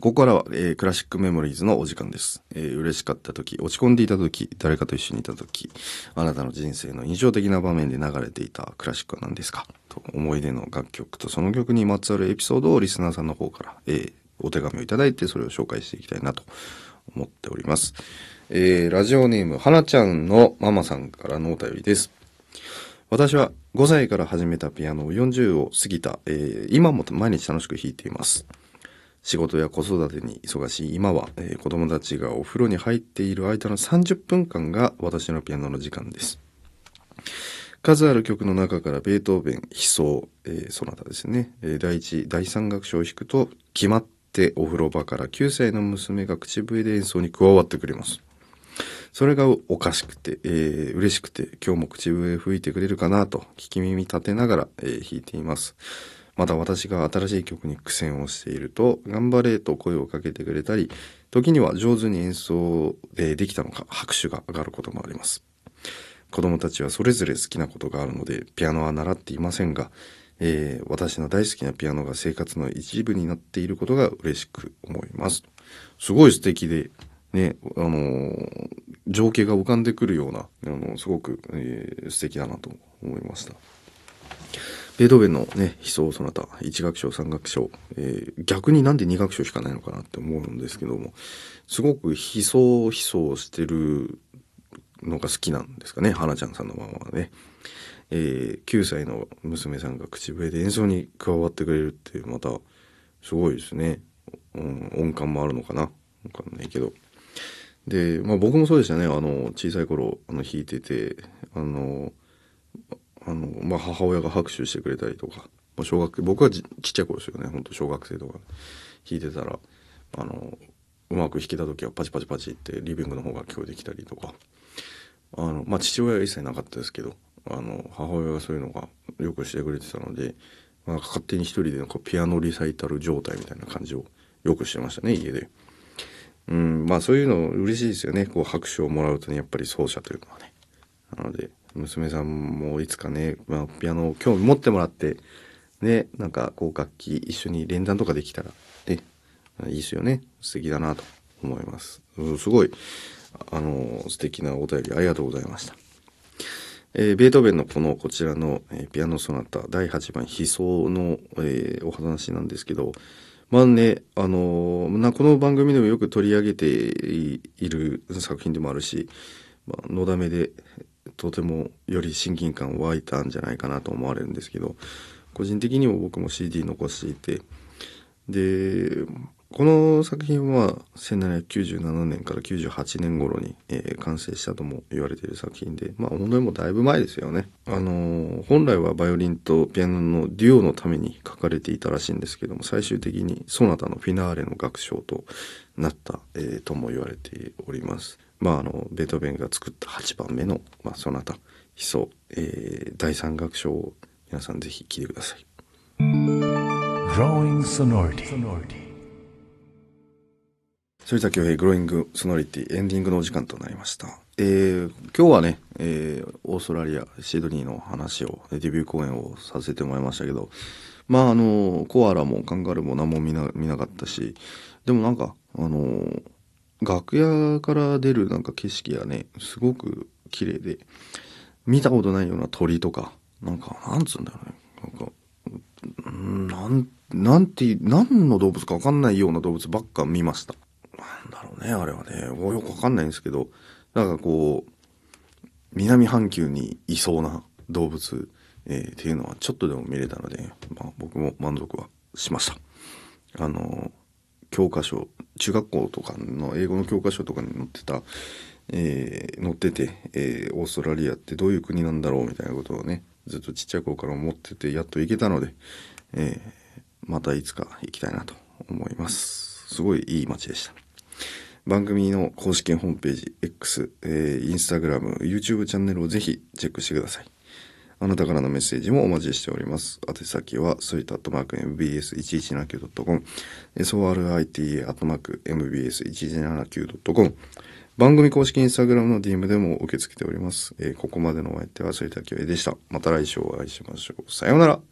ここからは、えー、クラシックメモリーズのお時間です。えー、嬉しかった時、落ち込んでいた時、誰かと一緒にいた時、あなたの人生の印象的な場面で流れていたクラシックは何ですか？と、思い出の楽曲とその曲にまつわるエピソードをリスナーさんの方から、えー、お手紙をいただいて、それを紹介していきたいなと思っております。えー、ラジオネーム、はなちゃんのママさんからのお便りです。私は5歳から始めたピアノを40を過ぎた、えー、今も毎日楽しく弾いています。仕事や子育てに忙しい今は、えー、子供たちがお風呂に入っている間の30分間が私のピアノの時間です。数ある曲の中からベートーベン、悲壮、えー、そなたですね、えー、第一、第三楽章を弾くと、決まってお風呂場から9歳の娘が口笛で演奏に加わってくれます。それがおかしくて、えー、嬉しくて、今日も口笛吹いてくれるかなと、聞き耳立てながら、えー、弾いています。また私が新しい曲に苦戦をしていると、頑張れと声をかけてくれたり、時には上手に演奏でできたのか拍手が上がることもあります。子供たちはそれぞれ好きなことがあるので、ピアノは習っていませんが、えー、私の大好きなピアノが生活の一部になっていることが嬉しく思います。すごい素敵で、ね、あのー、情景が浮かんでくるような、あのすごく、えー、素敵だなと思いました。ベートーベンのね、悲壮そなた、1楽章、3楽章、えー、逆になんで2楽章しかないのかなって思うんですけども、すごく悲壮悲壮してるのが好きなんですかね、花ちゃんさんのままはね。えー、9歳の娘さんが口笛で演奏に加わってくれるっていう、また、すごいですね。うん、音感もあるのかなわかんないけど。で、まあ僕もそうでしたね。あの、小さい頃、あの、弾いてて、あの、あの、まあ、母親が拍手してくれたりとか、まあ、小学僕はちっちゃい頃ですよね、ほんと小学生とか弾いてたら、あの、うまく弾けた時はパチパチパチってリビングの方が聞こえてきたりとか、あの、まあ、父親は一切なかったですけど、あの、母親がそういうのがよくしてくれてたので、まあ、勝手に一人でなんかピアノリサイタル状態みたいな感じをよくしてましたね、家で。うん、まあそういうの嬉しいですよね。こう拍手をもらうとね、やっぱり奏者というのはね。なので、娘さんもいつかね、まあ、ピアノを興味持ってもらって、ね、なんかこう楽器一緒に連弾とかできたら、ね、いいですよね。素敵だなと思います。すごい、あの、素敵なお便りありがとうございました。えー、ベートーベンのこのこちらの、えー、ピアノソナタ第8番悲壮の、えー、お話なんですけど、まあね、あのー、この番組でもよく取り上げている作品でもあるし、まあ、のだめでとてもより親近感湧いたんじゃないかなと思われるんですけど、個人的にも僕も CD 残していて、で、この作品は1797年から98年頃に、えー、完成したとも言われている作品で、まあ本当にもうだいぶ前ですよね。あのー、本来はバイオリンとピアノのデュオのために書かれていたらしいんですけども、最終的にソナタのフィナーレの楽章となった、えー、とも言われております。まああの、ベートーベンが作った8番目の、まあ、ソナタ、悲壮、えー、第3楽章を皆さんぜひ聴いてください。Growing Sonority 反田恭平グローイングソノリティエンディングのお時間となりました。えー、今日はね、えー、オーストラリア、シドニーの話を、デビュー公演をさせてもらいましたけど、まああの、コアラもカンガルーも何も見な見なかったし、でもなんか、あの、楽屋から出るなんか景色がね、すごく綺麗で、見たことないような鳥とか、なんか、なんつうんだろうね。なんか、なん、なんて、何の動物かわかんないような動物ばっか見ました。なんだろうね、あれはね。よくわかんないんですけど、なんかこう、南半球にいそうな動物、えー、っていうのはちょっとでも見れたので、まあ僕も満足はしました。あの、教科書、中学校とかの英語の教科書とかに載ってた、えー、載ってて、えー、オーストラリアってどういう国なんだろうみたいなことをね、ずっとちっちゃい頃から思ってて、やっと行けたので、えー、またいつか行きたいなと思います。すごいいい街でした。番組の公式ホームページ、X、えー、インスタグラム、YouTube チャンネルをぜひチェックしてください。あなたからのメッセージもお待ちしております。宛先は、ソイタアットマーク MBS1179.com、sorit アットマーク mbs1179.com、番組公式インスタグラムの DM でも受け付けております。えー、ここまでのお相手は、ソイタキョエでした。また来週お会いしましょう。さようなら。